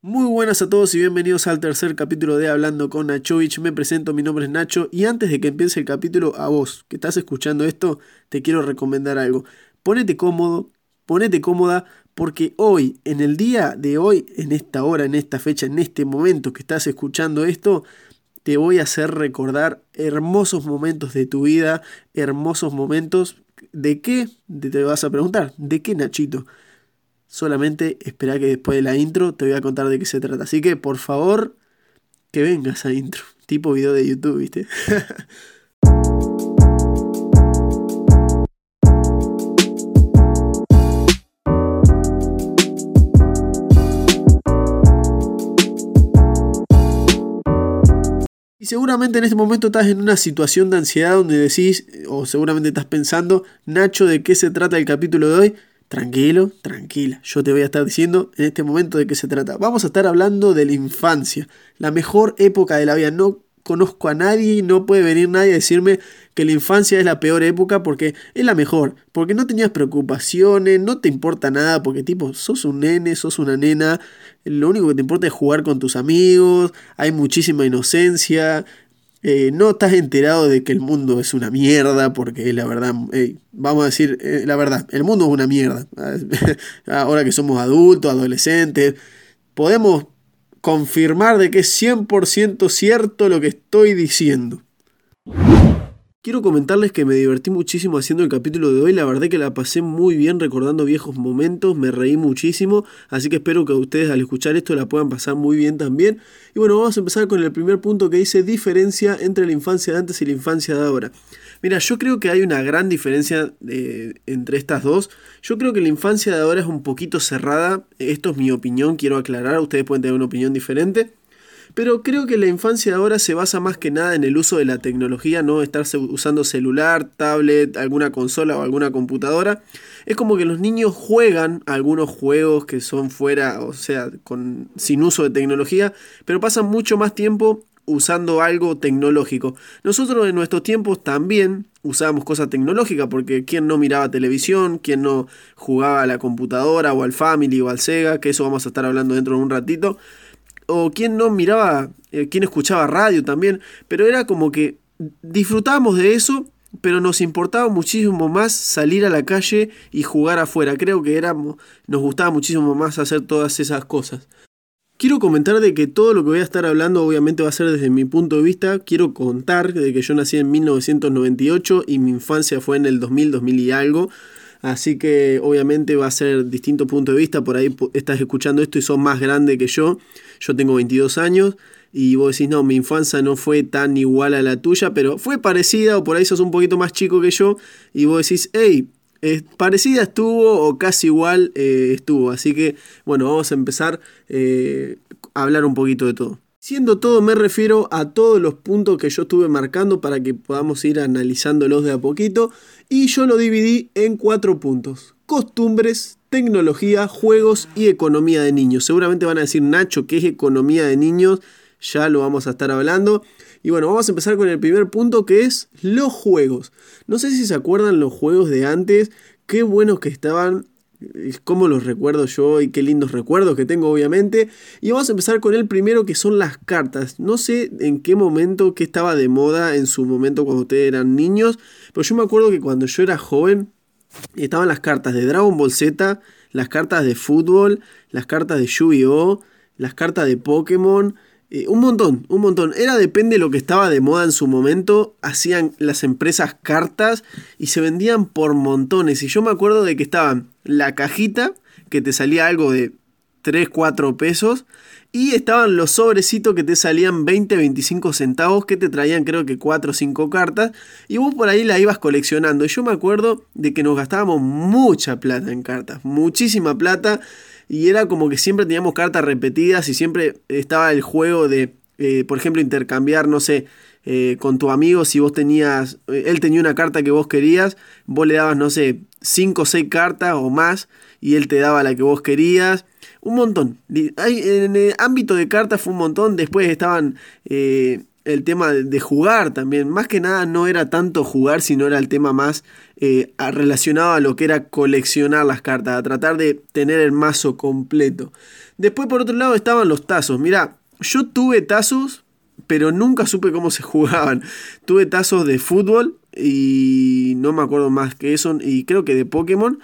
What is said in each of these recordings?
Muy buenas a todos y bienvenidos al tercer capítulo de Hablando con Nachovich. Me presento, mi nombre es Nacho y antes de que empiece el capítulo, a vos que estás escuchando esto, te quiero recomendar algo. Ponete cómodo, ponete cómoda, porque hoy, en el día de hoy, en esta hora, en esta fecha, en este momento que estás escuchando esto, te voy a hacer recordar hermosos momentos de tu vida, hermosos momentos. ¿De qué? Te vas a preguntar, ¿de qué Nachito? Solamente espera que después de la intro te voy a contar de qué se trata. Así que por favor, que venga esa intro. Tipo video de YouTube, ¿viste? Y seguramente en este momento estás en una situación de ansiedad donde decís, o seguramente estás pensando, Nacho, ¿de qué se trata el capítulo de hoy? Tranquilo, tranquila. Yo te voy a estar diciendo en este momento de qué se trata. Vamos a estar hablando de la infancia, la mejor época de la vida. No conozco a nadie, no puede venir nadie a decirme que la infancia es la peor época porque es la mejor, porque no tenías preocupaciones, no te importa nada, porque tipo, sos un nene, sos una nena, lo único que te importa es jugar con tus amigos, hay muchísima inocencia, eh, no estás enterado de que el mundo es una mierda, porque la verdad, vamos a decir eh, la verdad, el mundo es una mierda. Ahora que somos adultos, adolescentes, podemos confirmar de que es 100% cierto lo que estoy diciendo. Quiero comentarles que me divertí muchísimo haciendo el capítulo de hoy, la verdad que la pasé muy bien recordando viejos momentos, me reí muchísimo, así que espero que ustedes al escuchar esto la puedan pasar muy bien también. Y bueno, vamos a empezar con el primer punto que dice diferencia entre la infancia de antes y la infancia de ahora. Mira, yo creo que hay una gran diferencia eh, entre estas dos. Yo creo que la infancia de ahora es un poquito cerrada, esto es mi opinión, quiero aclarar, ustedes pueden tener una opinión diferente. Pero creo que la infancia de ahora se basa más que nada en el uso de la tecnología, no estar usando celular, tablet, alguna consola o alguna computadora. Es como que los niños juegan algunos juegos que son fuera, o sea, con, sin uso de tecnología, pero pasan mucho más tiempo usando algo tecnológico. Nosotros en nuestros tiempos también usábamos cosas tecnológicas porque quién no miraba televisión, quién no jugaba a la computadora o al Family o al Sega, que eso vamos a estar hablando dentro de un ratito o quien no miraba, eh, quien escuchaba radio también, pero era como que disfrutábamos de eso, pero nos importaba muchísimo más salir a la calle y jugar afuera. Creo que éramos, nos gustaba muchísimo más hacer todas esas cosas. Quiero comentar de que todo lo que voy a estar hablando obviamente va a ser desde mi punto de vista. Quiero contar de que yo nací en 1998 y mi infancia fue en el 2000, 2000 y algo. Así que obviamente va a ser distinto punto de vista. Por ahí estás escuchando esto y sos más grande que yo. Yo tengo 22 años y vos decís, no, mi infancia no fue tan igual a la tuya, pero fue parecida o por ahí sos un poquito más chico que yo y vos decís, hey, parecida estuvo o casi igual eh, estuvo. Así que bueno, vamos a empezar eh, a hablar un poquito de todo. Siendo todo, me refiero a todos los puntos que yo estuve marcando para que podamos ir analizándolos de a poquito. Y yo lo dividí en cuatro puntos. Costumbres, tecnología, juegos y economía de niños. Seguramente van a decir, Nacho, ¿qué es economía de niños? Ya lo vamos a estar hablando. Y bueno, vamos a empezar con el primer punto que es los juegos. No sé si se acuerdan los juegos de antes, qué buenos que estaban, cómo los recuerdo yo y qué lindos recuerdos que tengo obviamente. Y vamos a empezar con el primero que son las cartas. No sé en qué momento, qué estaba de moda en su momento cuando ustedes eran niños, pero yo me acuerdo que cuando yo era joven estaban las cartas de Dragon Ball Z, las cartas de fútbol, las cartas de Yu-Gi-Oh, las cartas de Pokémon, eh, un montón, un montón. Era depende de lo que estaba de moda en su momento. Hacían las empresas cartas y se vendían por montones. Y yo me acuerdo de que estaban la cajita, que te salía algo de 3, 4 pesos. Y estaban los sobrecitos que te salían 20, 25 centavos, que te traían creo que 4 o 5 cartas. Y vos por ahí la ibas coleccionando. Y yo me acuerdo de que nos gastábamos mucha plata en cartas, muchísima plata. Y era como que siempre teníamos cartas repetidas y siempre estaba el juego de, eh, por ejemplo, intercambiar, no sé, eh, con tu amigo, si vos tenías, eh, él tenía una carta que vos querías, vos le dabas, no sé, 5 o 6 cartas o más y él te daba la que vos querías un montón. Hay, en el ámbito de cartas fue un montón. Después estaban eh, el tema de jugar también. Más que nada no era tanto jugar, sino era el tema más eh, relacionado a lo que era coleccionar las cartas, a tratar de tener el mazo completo. Después, por otro lado, estaban los tazos. Mirá, yo tuve tazos, pero nunca supe cómo se jugaban. Tuve tazos de fútbol y no me acuerdo más que eso, y creo que de Pokémon.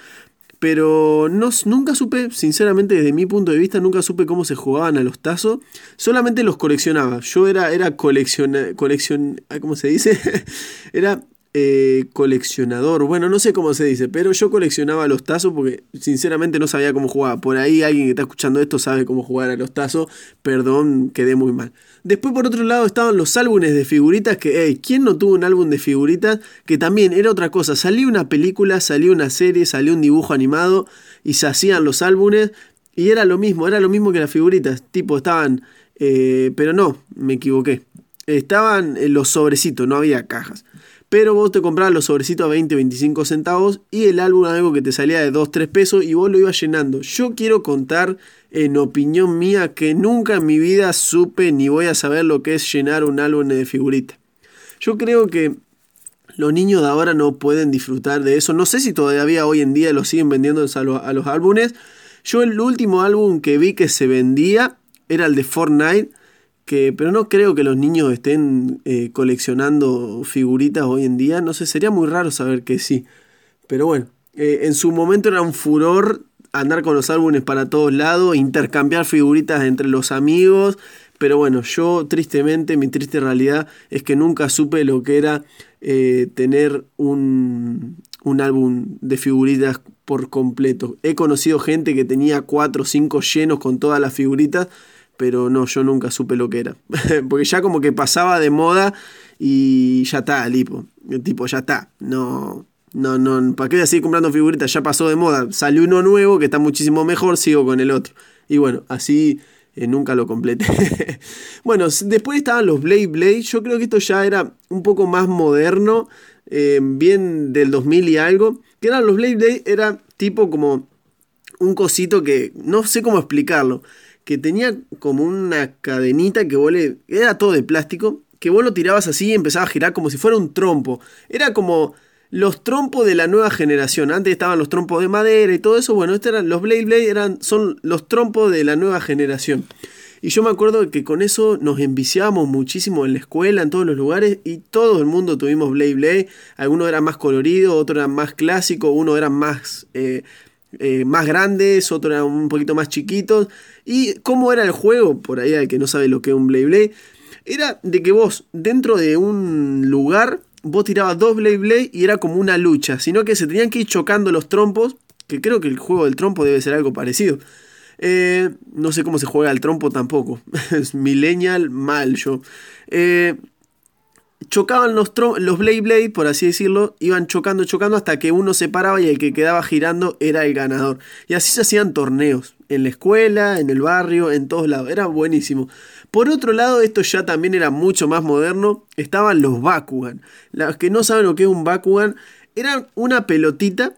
Pero no, nunca supe, sinceramente desde mi punto de vista, nunca supe cómo se jugaban a los tazos. Solamente los coleccionaba. Yo era, era coleccion, coleccion, ¿cómo se dice? era eh, coleccionador. Bueno, no sé cómo se dice, pero yo coleccionaba los tazos porque sinceramente no sabía cómo jugaba. Por ahí alguien que está escuchando esto sabe cómo jugar a los tazos. Perdón, quedé muy mal. Después por otro lado estaban los álbumes de figuritas que, hey, ¿quién no tuvo un álbum de figuritas? Que también era otra cosa. Salió una película, salió una serie, salió un dibujo animado y se hacían los álbumes. Y era lo mismo, era lo mismo que las figuritas. Tipo, estaban... Eh, pero no, me equivoqué. Estaban los sobrecitos, no había cajas. Pero vos te comprabas los sobrecitos a 20, 25 centavos y el álbum algo que te salía de 2, 3 pesos y vos lo ibas llenando. Yo quiero contar, en opinión mía, que nunca en mi vida supe ni voy a saber lo que es llenar un álbum de figuritas. Yo creo que los niños de ahora no pueden disfrutar de eso. No sé si todavía hoy en día lo siguen vendiendo los, a los álbumes. Yo el último álbum que vi que se vendía era el de Fortnite que, pero no creo que los niños estén eh, coleccionando figuritas hoy en día. No sé, sería muy raro saber que sí. Pero bueno, eh, en su momento era un furor andar con los álbumes para todos lados, intercambiar figuritas entre los amigos. Pero bueno, yo tristemente, mi triste realidad es que nunca supe lo que era eh, tener un, un álbum de figuritas por completo. He conocido gente que tenía 4 o 5 llenos con todas las figuritas pero no, yo nunca supe lo que era. Porque ya como que pasaba de moda y ya está, tipo, tipo, ya está. No, no, no, ¿para qué voy a seguir comprando figuritas? Ya pasó de moda. Salió uno nuevo que está muchísimo mejor, sigo con el otro. Y bueno, así eh, nunca lo completé. bueno, después estaban los Blade Blade. Yo creo que esto ya era un poco más moderno, eh, bien del 2000 y algo. Que eran los Blade Blade, era tipo como un cosito que no sé cómo explicarlo que tenía como una cadenita que vos le... Era todo de plástico, que vos lo tirabas así y empezaba a girar como si fuera un trompo. Era como los trompos de la nueva generación. Antes estaban los trompos de madera y todo eso. Bueno, estos eran, los Blade Blade eran, son los trompos de la nueva generación. Y yo me acuerdo que con eso nos enviciábamos muchísimo en la escuela, en todos los lugares, y todo el mundo tuvimos Blade Blade. Algunos eran más coloridos, otros eran más clásicos, uno eran más eh, eh, más grandes, otros eran un poquito más chiquitos. ¿Y cómo era el juego? Por ahí al que no sabe lo que es un Blade Blade. Era de que vos, dentro de un lugar, vos tirabas dos Blade Blade y era como una lucha. Sino que se tenían que ir chocando los trompos. Que creo que el juego del trompo debe ser algo parecido. Eh, no sé cómo se juega el trompo tampoco. es millennial mal yo. Eh, chocaban los, los Blade Blade, por así decirlo, iban chocando, chocando hasta que uno se paraba y el que quedaba girando era el ganador. Y así se hacían torneos, en la escuela, en el barrio, en todos lados, era buenísimo. Por otro lado, esto ya también era mucho más moderno, estaban los Bakugan. Los que no saben lo que es un Bakugan, era una pelotita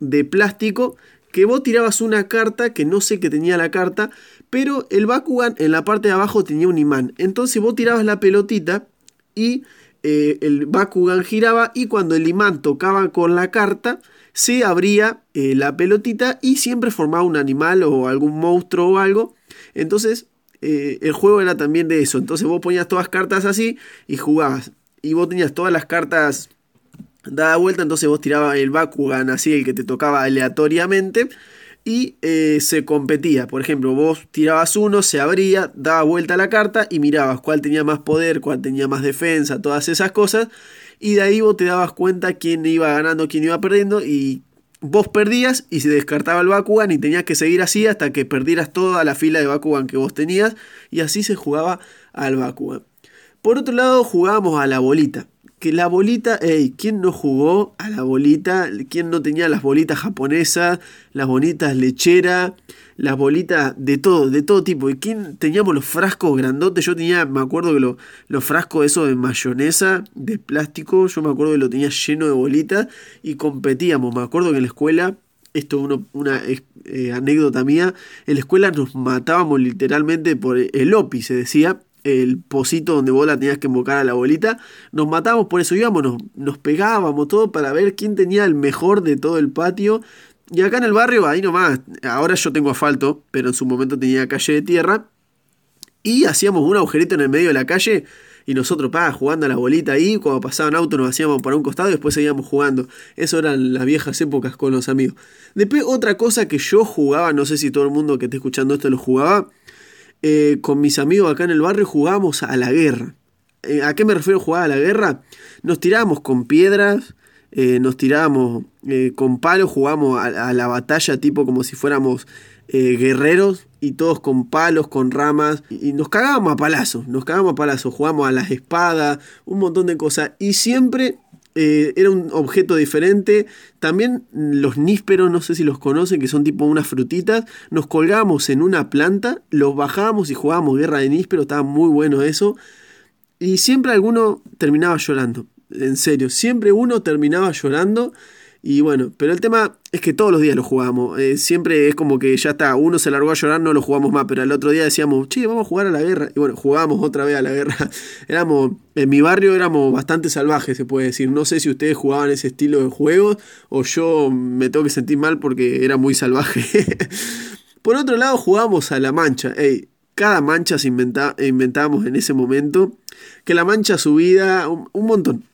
de plástico que vos tirabas una carta que no sé qué tenía la carta, pero el Bakugan en la parte de abajo tenía un imán. Entonces vos tirabas la pelotita y eh, el Bakugan giraba y cuando el imán tocaba con la carta, se abría eh, la pelotita y siempre formaba un animal o algún monstruo o algo. Entonces, eh, el juego era también de eso. Entonces vos ponías todas las cartas así y jugabas. Y vos tenías todas las cartas dadas vuelta, entonces vos tirabas el Bakugan así, el que te tocaba aleatoriamente y eh, se competía. Por ejemplo, vos tirabas uno, se abría, daba vuelta a la carta y mirabas cuál tenía más poder, cuál tenía más defensa, todas esas cosas. Y de ahí vos te dabas cuenta quién iba ganando, quién iba perdiendo y vos perdías y se descartaba el Bakugan y tenías que seguir así hasta que perdieras toda la fila de Bakugan que vos tenías y así se jugaba al Bakugan. Por otro lado jugábamos a la bolita que la bolita, ey, ¿quién no jugó a la bolita? ¿Quién no tenía las bolitas japonesas, las bolitas lechera, las bolitas de todo, de todo tipo? ¿Y quién teníamos los frascos grandotes? Yo tenía, me acuerdo que los frascos esos de mayonesa, de plástico, yo me acuerdo que lo tenía lleno de bolitas y competíamos. Me acuerdo que en la escuela, esto es una eh, anécdota mía, en la escuela nos matábamos literalmente por el OPI, se decía el pocito donde vos la tenías que embocar a la bolita, nos matábamos por eso, íbamos, nos, pegábamos todo para ver quién tenía el mejor de todo el patio Y acá en el barrio, ahí nomás, ahora yo tengo asfalto, pero en su momento tenía calle de tierra. Y hacíamos un agujerito en el medio de la calle y nosotros, pa, jugando a la bolita ahí, cuando pasaban auto nos hacíamos para un costado y después seguíamos jugando. Eso eran las viejas épocas con los amigos. Después otra cosa que yo jugaba, no sé si todo el mundo que esté escuchando esto lo jugaba, eh, con mis amigos acá en el barrio jugábamos a la guerra. Eh, ¿A qué me refiero jugar a la guerra? Nos tirábamos con piedras, eh, nos tirábamos con palos, jugábamos a, la batalla tipo como si fuéramos guerreros y todos con palos, con ramas, y nos cagábamos a palazos, nos cagábamos a palazos, jugábamos a las espadas, un montón de cosas, y siempre eh, era un objeto diferente. También los nísperos, no sé si los conocen, que son tipo unas frutitas, nos colgábamos en una planta, los bajábamos y jugábamos guerra de nísperos, estaba muy bueno eso, y siempre alguno terminaba llorando, en serio, siempre uno terminaba llorando. Y bueno, pero el tema es que todos los días lo jugamos. Eh, siempre es como que ya está, uno se largó a llorar, no lo jugamos más, pero el otro día decíamos, che, vamos a jugar a la guerra. Y bueno, jugábamos otra vez a la guerra. éramos, en mi barrio éramos bastante salvajes, se puede decir. No sé si ustedes jugaban ese estilo de juegos o yo me tengo que sentir mal porque era muy salvaje. Por otro lado, jugábamos a la mancha. Ey, cada mancha se inventa, inventábamos en ese momento. Que la mancha subida, un montón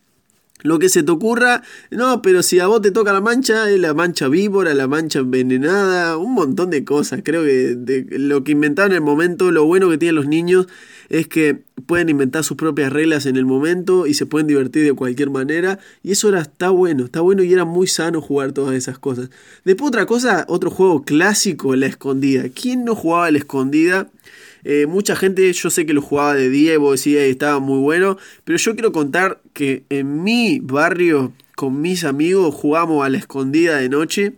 lo que se te ocurra. No, pero si a vos te toca la mancha, es la mancha víbora, la mancha envenenada, un montón de cosas. Creo que de lo que inventaron en el momento, lo bueno que tienen los niños es que pueden inventar sus propias reglas en el momento y se pueden divertir de cualquier manera. Y eso era, está bueno, está bueno y era muy sano jugar todas esas cosas. Después otra cosa, otro juego clásico, la escondida. ¿Quién no jugaba la escondida? Eh, mucha gente, yo sé que lo jugaba de día y vos decías estaba muy bueno, pero yo quiero contar que en mi barrio, con mis amigos, jugamos a la escondida de noche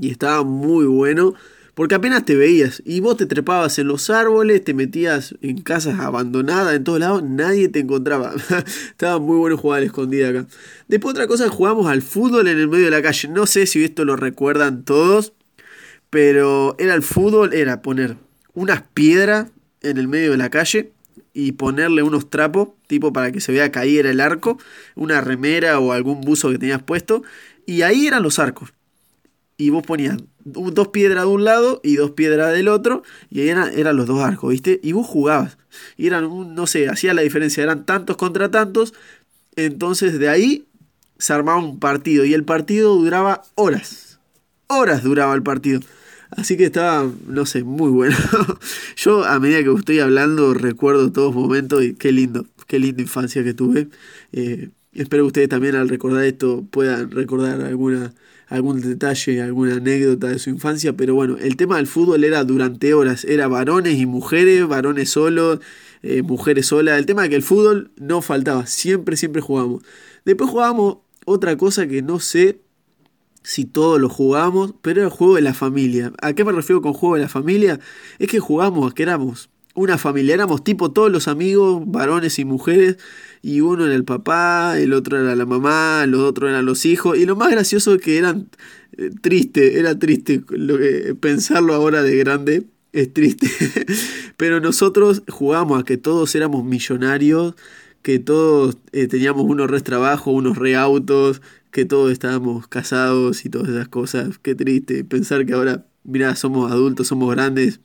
y estaba muy bueno. Porque apenas te veías y vos te trepabas en los árboles, te metías en casas abandonadas, en todos lados, nadie te encontraba. Estaba muy bueno jugar a la escondida acá. Después otra cosa, jugamos al fútbol en el medio de la calle. No sé si esto lo recuerdan todos, pero era el fútbol, era poner unas piedras en el medio de la calle y ponerle unos trapos, tipo para que se vea caer el arco, una remera o algún buzo que tenías puesto, y ahí eran los arcos. Y vos ponías dos piedras de un lado y dos piedras del otro, y ahí eran, los dos arcos, ¿viste? Y vos jugabas. Y eran, no sé, hacía la diferencia, eran tantos contra tantos, entonces de ahí se armaba un partido, y el partido duraba horas. Horas duraba el partido. Así que estaba, no sé, muy bueno. Yo a medida que estoy hablando recuerdo todos momentos y qué lindo, qué linda infancia que tuve. Eh, espero que ustedes también al recordar esto puedan recordar alguna, algún detalle, alguna anécdota de su infancia. Pero bueno, el tema del fútbol era durante horas, era varones y mujeres, varones solos, eh, mujeres solas. El tema de que el fútbol no faltaba, siempre, siempre jugábamos. Después jugábamos otra cosa que no sé si todos lo jugamos, pero era el juego de la familia. ¿A qué me refiero con juego de la familia? Es que jugamos, que éramos una familia, éramos tipo todos los amigos, varones y mujeres, y uno era el papá, el otro era la mamá, los otros eran los hijos, y lo más gracioso es que eran eh, triste, era triste lo que, pensarlo ahora de grande, es triste, pero nosotros jugamos a que todos éramos millonarios, que todos eh, teníamos unos re trabajo, unos re autos, que todos estábamos casados y todas esas cosas. Qué triste pensar que ahora, mira, somos adultos, somos grandes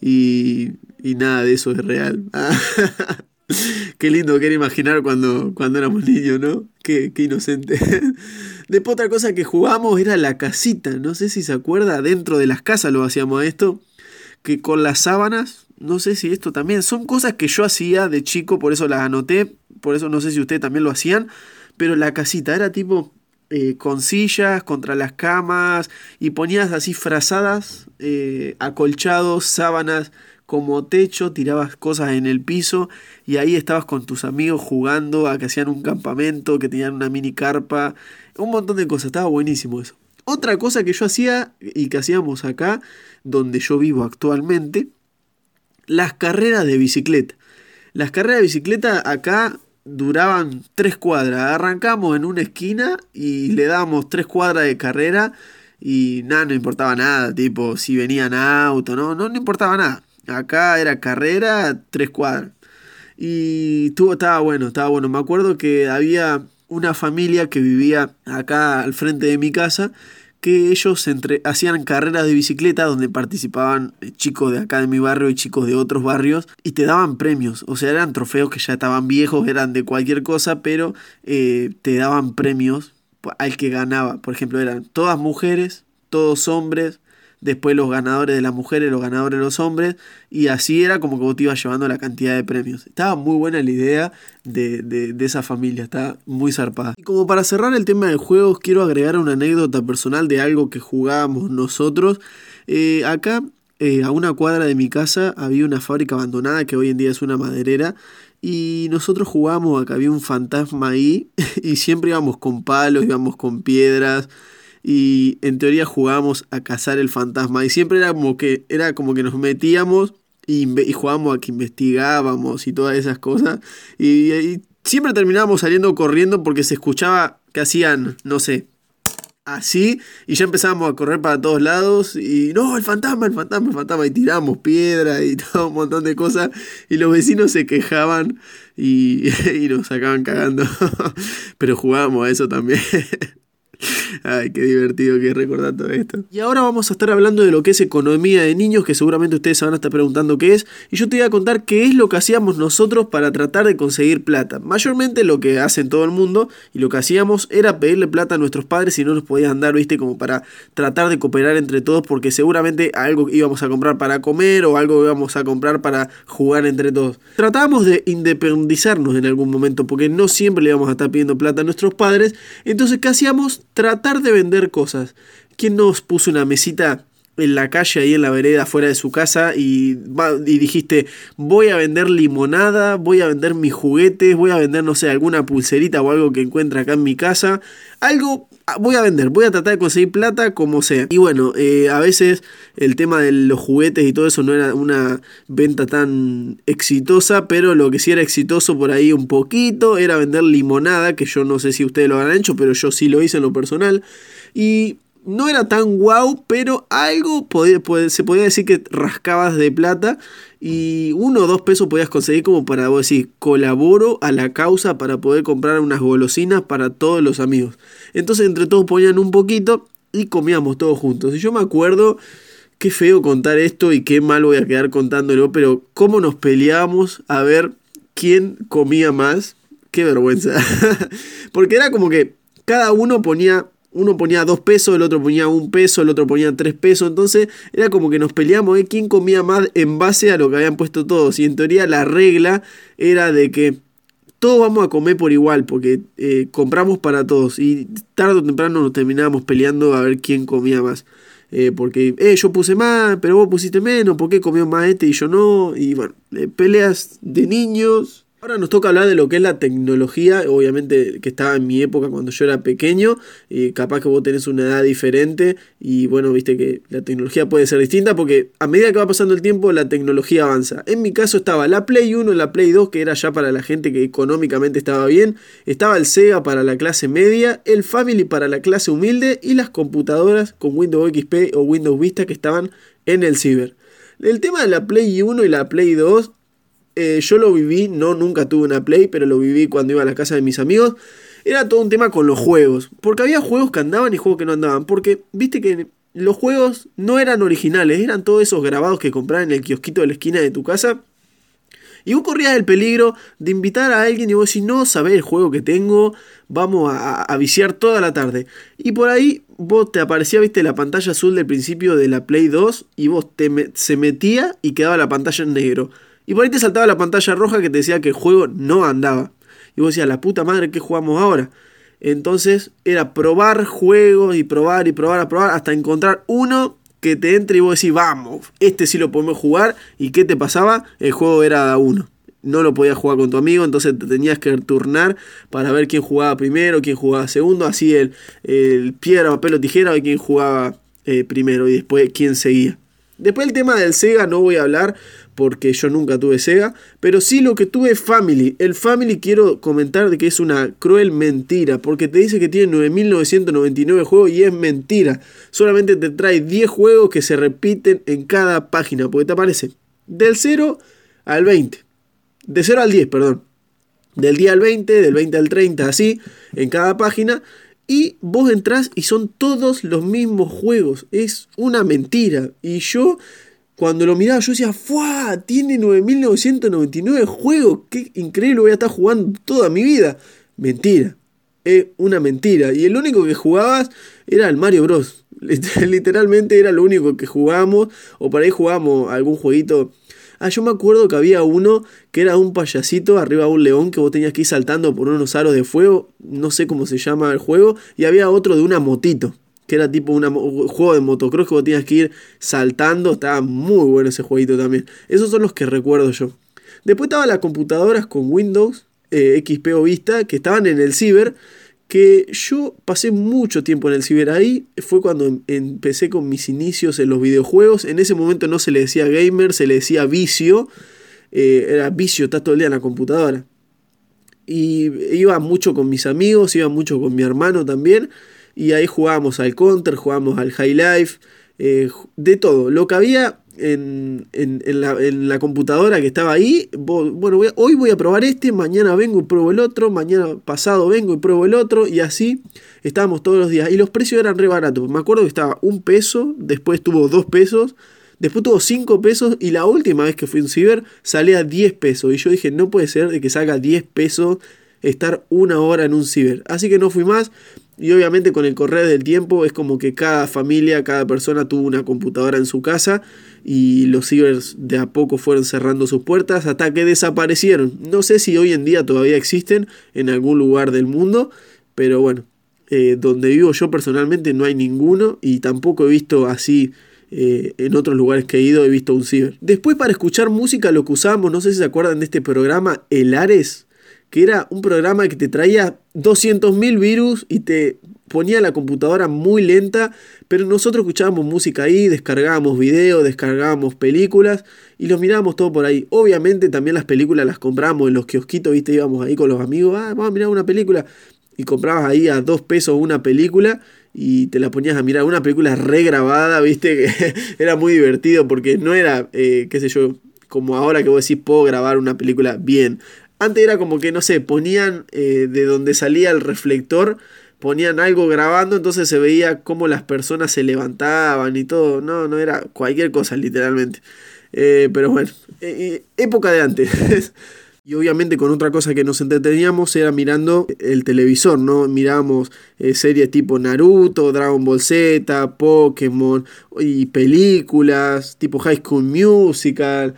y, y nada de eso es real. qué lindo que era imaginar cuando, cuando éramos niños, ¿no? Qué, qué inocente. Después otra cosa que jugamos era la casita. No sé si se acuerda, dentro de las casas lo hacíamos esto. Que con las sábanas, no sé si esto también, son cosas que yo hacía de chico, por eso las anoté, por eso no sé si ustedes también lo hacían, pero la casita era tipo eh, con sillas contra las camas y ponías así frazadas, eh, acolchados, sábanas como techo, tirabas cosas en el piso y ahí estabas con tus amigos jugando a que hacían un campamento, que tenían una mini carpa, un montón de cosas, estaba buenísimo eso. Otra cosa que yo hacía y que hacíamos acá, donde yo vivo actualmente, las carreras de bicicleta. Las carreras de bicicleta acá duraban tres cuadras. Arrancamos en una esquina y le damos tres cuadras de carrera y nada, no importaba nada, tipo si venían auto, no, no, no importaba nada. Acá era carrera, tres cuadras. Y tuvo, estaba bueno, estaba bueno. Me acuerdo que había una familia que vivía acá al frente de mi casa que ellos entre, hacían carreras de bicicleta donde participaban eh, chicos de acá de mi barrio y chicos de otros barrios y te daban premios. O sea, eran trofeos que ya estaban viejos, eran de cualquier cosa, pero eh, te daban premios al que ganaba. Por ejemplo, eran todas mujeres, todos hombres, después los ganadores de las mujeres, los ganadores de los hombres, y así era como que vos te ibas llevando la cantidad de premios. Estaba muy buena la idea de, de, esa familia, está muy zarpada. Y como para cerrar el tema de juegos, quiero agregar una anécdota personal de algo que jugábamos nosotros. Eh, acá, eh, a una cuadra de mi casa, había una fábrica abandonada que hoy en día es una maderera. Y nosotros jugábamos acá, había un fantasma ahí y siempre íbamos con palos, íbamos con piedras y en teoría jugábamos a cazar el fantasma. Y siempre era como que era como que nos metíamos y, y jugábamos a que investigábamos y todas esas cosas. Y, siempre terminábamos saliendo corriendo porque se escuchaba que hacían no sé así y ya empezábamos a correr para todos lados y no, el fantasma, el fantasma, el fantasma y tiramos piedra y todo un montón de cosas y los vecinos se quejaban y, y nos sacaban cagando. Pero jugábamos a eso también Ay, qué divertido que recordar todo esto. Y ahora vamos a estar hablando de lo que es economía de niños, que seguramente ustedes se van a estar preguntando qué es. Y yo te voy a contar qué es lo que hacíamos nosotros para tratar de conseguir plata. Mayormente lo que hacen todo el mundo y lo que hacíamos era pedirle plata a nuestros padres si no nos podían dar, viste, como para tratar de cooperar entre todos, porque seguramente algo íbamos a comprar para comer o algo íbamos a comprar para jugar entre todos. Tratábamos de independizarnos en algún momento, porque no siempre le íbamos a estar pidiendo plata a nuestros padres. Entonces, ¿qué hacíamos? Tratar de vender cosas. ¿Quién nos puso una mesita en la calle, ahí en la vereda, fuera de su casa, y, y, dijiste, voy a vender limonada, voy a vender mis juguetes, voy a vender, no sé, alguna pulserita o algo que encuentre acá en mi casa, algo ah, voy a vender, voy a tratar de conseguir plata como sea. Y bueno, eh, a veces el tema de los juguetes y todo eso no era una venta tan exitosa, pero lo que sí era exitoso por ahí un poquito era vender limonada, que yo no sé si ustedes lo habrán hecho, pero yo sí lo hice en lo personal. Y no era tan guau, pero algo se podía decir que rascabas de plata y uno o dos pesos podías conseguir como para vos decir, colaboro a la causa para poder comprar unas golosinas para todos los amigos. Entonces entre todos ponían un poquito y comíamos todos juntos. Y yo me acuerdo, qué feo contar esto y qué mal voy a quedar contándolo, pero cómo nos peleábamos a ver quién comía más. Qué vergüenza. Porque era como que cada uno ponía uno ponía dos pesos, el otro ponía un peso, el otro ponía tres pesos. Entonces era como que nos peleamos de quién comía más en base a lo que habían puesto todos. Y en teoría la regla era de que todos vamos a comer por igual, porque eh, compramos para todos. Y tarde o temprano nos terminábamos peleando a ver quién comía más. Eh, porque eh, yo puse más, pero vos pusiste menos, ¿por qué comió más este y yo no? Y bueno, eh, peleas de niños Ahora nos toca hablar de lo que es la tecnología, obviamente que estaba en mi época cuando yo era pequeño, y capaz que vos tenés una edad diferente y bueno, viste que la tecnología puede ser distinta porque a medida que va pasando el tiempo la tecnología avanza. En mi caso estaba la Play 1 y la Play 2 que era ya para la gente que económicamente estaba bien, estaba el Sega para la clase media, el Family para la clase humilde y las computadoras con Windows XP o Windows Vista que estaban en el ciber. El tema de la Play 1 y la Play 2 eh, yo lo viví, no nunca tuve una Play, pero lo viví cuando iba a la casa de mis amigos. Era todo un tema con los juegos. Porque había juegos que andaban y juegos que no andaban. Porque viste que los juegos no eran originales, eran todos esos grabados que compraban en el kiosquito de la esquina de tu casa. Y vos corrías el peligro de invitar a alguien y vos decís, no sabés el juego que tengo, vamos a, viciar toda la tarde. Y por ahí vos te aparecía, viste, la pantalla azul del principio de la Play 2 y vos te se metía y quedaba la pantalla en negro. Y por ahí te saltaba la pantalla roja que te decía que el juego no andaba. Y vos decías, la puta madre, ¿qué jugamos ahora? Entonces era probar juegos y probar y probar a probar hasta encontrar uno que te entre y vos decís, vamos, este sí lo podemos jugar. ¿Y qué te pasaba? El juego era uno. No lo podías jugar con tu amigo, entonces te tenías que turnar para ver quién jugaba primero, quién jugaba segundo. Así el, el piedra, papel o tijera, quién jugaba eh, primero y después quién seguía. Después el tema del Sega no voy a hablar porque yo nunca tuve Sega, pero sí lo que tuve Family. El Family quiero comentar de que es una cruel mentira, porque te dice que tiene 9.999 juegos y es mentira. Solamente te trae 10 juegos que se repiten en cada página, porque te aparece del 0 al 20. De 0 al 10, perdón. Del día al 20, del 20 al 30, así, en cada página. Y vos entrás y son todos los mismos juegos. Es una mentira. Y yo, cuando lo miraba, yo decía, ¡fuah! Tiene 9.999 juegos. ¡Qué increíble! Voy a estar jugando toda mi vida. Mentira. Es una mentira. Y el único que jugabas era el Mario Bros. Literalmente era lo único que jugábamos. O por ahí jugábamos algún jueguito Ah, yo me acuerdo que había uno que era un payasito arriba de un león que vos tenías que ir saltando por unos aros de fuego. No sé cómo se llama el juego. Y había otro de una motito. Que era tipo un juego de motocross que vos tenías que ir saltando. Estaba muy bueno ese jueguito también. Esos son los que recuerdo yo. Después estaban las computadoras con Windows, eh, XP o Vista, que estaban en el ciber que yo pasé mucho tiempo en el ciber ahí, fue cuando em, empecé con mis inicios en los videojuegos, en ese momento no se le decía gamer, se le decía vicio, eh, era vicio, estás todo el día en la computadora. Y iba mucho con mis amigos, iba mucho con mi hermano también, y ahí jugábamos al Counter, jugábamos al High Life, eh, de todo, lo que había en, la, computadora que estaba ahí. Bueno, hoy voy a probar este, mañana vengo y pruebo el otro, mañana pasado vengo y pruebo el otro, y así estábamos todos los días. Y los precios eran re baratos. Me acuerdo que estaba un peso, después tuvo dos pesos, después tuvo cinco pesos, y la última vez que fui a un ciber salía 10 pesos. Y yo dije, no puede ser de que salga 10 pesos estar una hora en un ciber. Así que no fui más. Y obviamente con el correr del tiempo es como que cada familia, cada persona tuvo una computadora en su casa y los cibers de a poco fueron cerrando sus puertas hasta que desaparecieron. No sé si hoy en día todavía existen en algún lugar del mundo, pero bueno, eh, donde vivo yo personalmente no hay ninguno y tampoco he visto así eh, en otros lugares que he ido, he visto un ciber. Después para escuchar música lo que usábamos, no sé si se acuerdan de este programa, El Ares que era un programa que te traía 200.000 virus y te ponía la computadora muy lenta, pero nosotros escuchábamos música ahí, descargábamos videos, descargábamos películas y los mirábamos todo por ahí. Obviamente también las películas las compramos en los kiosquitos, viste, íbamos ahí con los amigos, ah, vamos a mirar una película y comprabas ahí a dos pesos una película y te la ponías a mirar, una película regrabada, viste, que era muy divertido porque no era, eh, qué sé yo, como ahora que vos decís, puedo grabar una película bien. Antes era como que, no sé, ponían eh, de donde salía el reflector, ponían algo grabando, entonces se veía cómo las personas se levantaban y todo. No, no era cualquier cosa, literalmente. Eh, pero bueno, eh, época de antes. y obviamente con otra cosa que nos entreteníamos era mirando el televisor, ¿no? Mirábamos series tipo Naruto, Dragon Ball Z, Pokémon y películas tipo High School Musical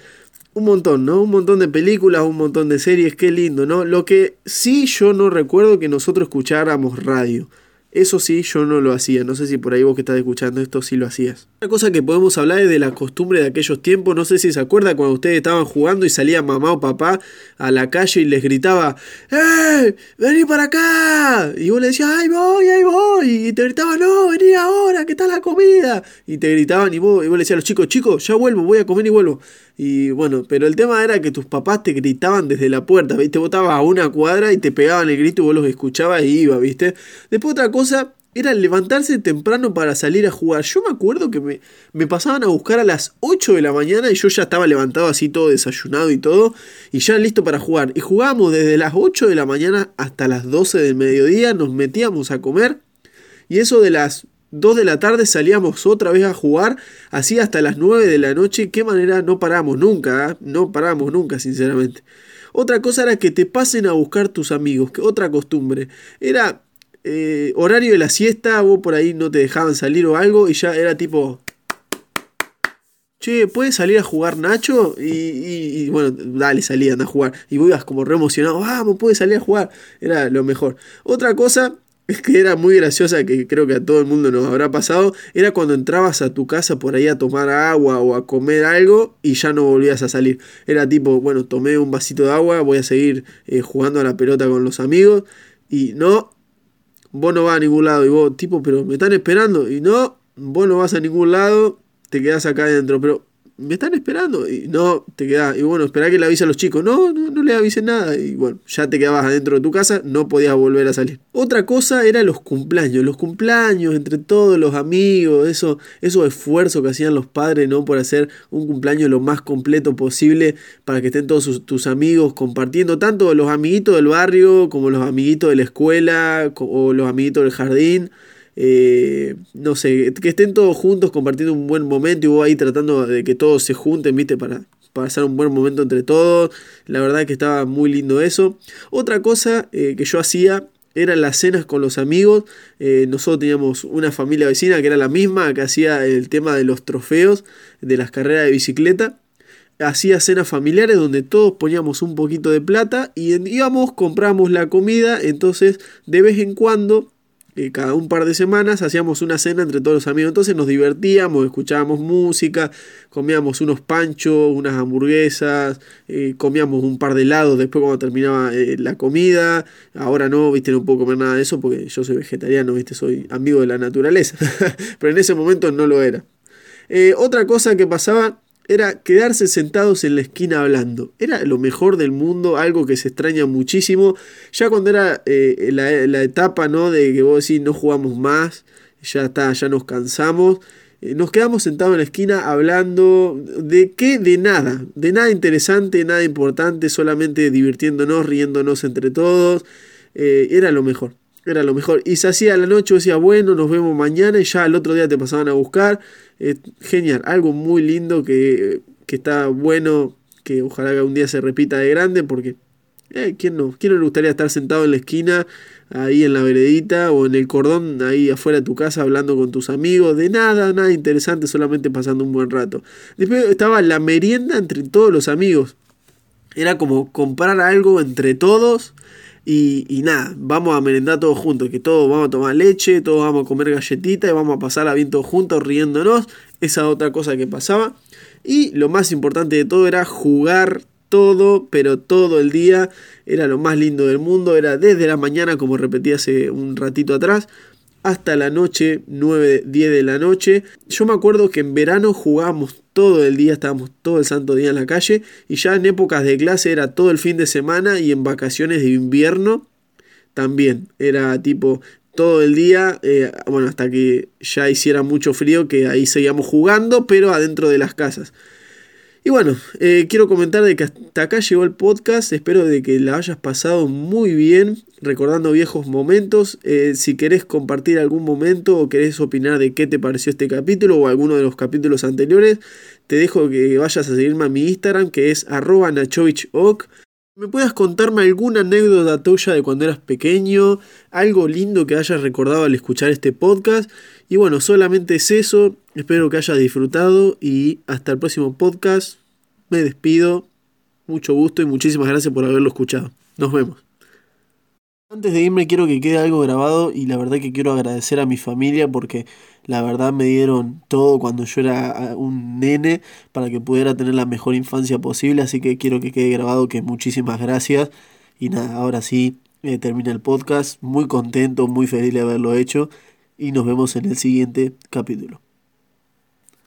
un montón, ¿no? Un montón de películas, un montón de series, qué lindo, ¿no? Lo que sí yo no recuerdo que nosotros escucháramos radio. Eso sí, yo no lo hacía. No sé si por ahí vos que estás escuchando esto sí lo hacías. Una cosa que podemos hablar es de la costumbre de aquellos tiempos. No sé si se acuerda cuando ustedes estaban jugando y salía mamá o papá a la calle y les gritaba ¡Eh! ¡Vení para acá! Y vos le decías ¡Ay voy, ahí voy! Y te gritaban ¡No, vení ahora! ¿Qué tal la comida? Y te gritaban y vos, y vos le decías a los chicos ¡Chicos, ya vuelvo! Voy a comer y vuelvo. Y bueno, pero el tema era que tus papás te gritaban desde la puerta, ¿viste? Vos estabas a una cuadra y te pegaban el grito y vos los escuchabas y iba, ¿viste? Después otra cosa era levantarse temprano para salir a jugar. Yo me acuerdo que me, me, pasaban a buscar a las 8 de la mañana y yo ya estaba levantado así todo desayunado y todo y ya listo para jugar. Y jugábamos desde las 8 de la mañana hasta las 12 del mediodía, nos metíamos a comer y eso de las 2 de la tarde salíamos otra vez a jugar, así hasta las 9 de la noche. Qué manera, no paramos nunca, ¿eh? no paramos nunca, sinceramente. Otra cosa era que te pasen a buscar tus amigos, que otra costumbre. Era eh, horario de la siesta, vos por ahí no te dejaban salir o algo, y ya era tipo. Che, ¿puedes salir a jugar Nacho? Y, y, bueno, dale, salían a jugar. Y vos ibas como re emocionado, vamos, puedes salir a jugar. Era lo mejor. Otra cosa es que era muy graciosa, que creo que a todo el mundo nos habrá pasado, era cuando entrabas a tu casa por ahí a tomar agua o a comer algo y ya no volvías a salir. Era tipo, bueno, tomé un vasito de agua, voy a seguir eh, jugando a la pelota con los amigos y no, vos no vas a ningún lado. Y vos, tipo, pero me están esperando. Y no, vos no vas a ningún lado, te quedas acá adentro, pero me están esperando. Y no, te quedás, y bueno, esperá que le avise a los chicos. No, no, no le avisen nada. Y bueno, ya te quedabas adentro de tu casa, no podías volver a salir. Otra cosa era los cumpleaños. Los cumpleaños entre todos los amigos, eso, esos esfuerzos que hacían los padres, ¿no? Por hacer un cumpleaños lo más completo posible para que estén todos tus amigos compartiendo, tanto los amiguitos del barrio como los amiguitos de la escuela o los amiguitos del jardín. Eh, no sé, que estén todos juntos compartiendo un buen momento y vos ahí tratando de que todos se junten, viste, para pasar un buen momento entre todos. La verdad que estaba muy lindo eso. Otra cosa eh, que yo hacía eran las cenas con los amigos. Eh, nosotros teníamos una familia vecina que era la misma, que hacía el tema de los trofeos de las carreras de bicicleta. Hacía cenas familiares donde todos poníamos un poquito de plata y íbamos, compramos la comida. Entonces, de vez en cuando cada un par de semanas hacíamos una cena entre todos los amigos. Entonces nos divertíamos, escuchábamos música, comíamos unos panchos, unas hamburguesas, eh, comíamos un par de helados después cuando terminaba eh, la comida. Ahora no, viste, no puedo comer nada de eso porque yo soy vegetariano, viste, soy amigo de la naturaleza. Pero en ese momento no lo era. Eh, otra cosa que pasaba era quedarse sentados en la esquina hablando. Era lo mejor del mundo, algo que se extraña muchísimo. Ya cuando era eh, la, etapa ¿no? de que vos decís no jugamos más, ya está, ya nos cansamos. Eh, nos quedamos sentados en la esquina hablando de qué, de nada, de nada interesante, nada importante, solamente divirtiéndonos, riéndonos entre todos. Eh, era lo mejor. Era lo mejor. Y se hacía la noche, decía, bueno, nos vemos mañana y ya al otro día te pasaban a buscar. Genial, algo muy lindo que, que, está bueno, que ojalá que un día se repita de grande, porque eh, ¿quién, no? ¿quién no le gustaría estar sentado en la esquina, ahí en la veredita o en el cordón, ahí afuera de tu casa, hablando con tus amigos? De nada, nada interesante, solamente pasando un buen rato. Después estaba la merienda entre todos los amigos. Era como comprar algo entre todos y, nada, vamos a merendar todos juntos, que todos vamos a tomar leche, todos vamos a comer galletitas y vamos a pasar a bien todos juntos riéndonos. Esa otra cosa que pasaba. Y lo más importante de todo era jugar todo, pero todo el día. Era lo más lindo del mundo. Era desde la mañana, como repetí hace un ratito atrás, hasta la noche, 9, 10 de la noche. Yo me acuerdo que en verano jugábamos todo el día, estábamos todo el santo día en la calle y ya en épocas de clase era todo el fin de semana y en vacaciones de invierno también era tipo todo el día, eh, bueno, hasta que ya hiciera mucho frío que ahí seguíamos jugando, pero adentro de las casas. Y bueno, eh, quiero comentar de que hasta acá llegó el podcast, espero de que la hayas pasado muy bien, recordando viejos momentos. Eh, si querés compartir algún momento o querés opinar de qué te pareció este capítulo o alguno de los capítulos anteriores, te dejo que vayas a seguirme a mi Instagram que es arroba. ¿Me puedas contarme alguna anécdota tuya de cuando eras pequeño? Algo lindo que hayas recordado al escuchar este podcast. Y bueno, solamente es eso. Espero que hayas disfrutado y hasta el próximo podcast. Me despido. Mucho gusto y muchísimas gracias por haberlo escuchado. Nos vemos. Antes de irme quiero que quede algo grabado y la verdad que quiero agradecer a mi familia porque la verdad me dieron todo cuando yo era ah, un nene para que pudiera tener la mejor infancia posible, así que quiero que quede grabado que muchísimas gracias y nada, ahora sí eh, termina el podcast, muy contento, muy feliz de haberlo hecho y nos vemos en el siguiente capítulo.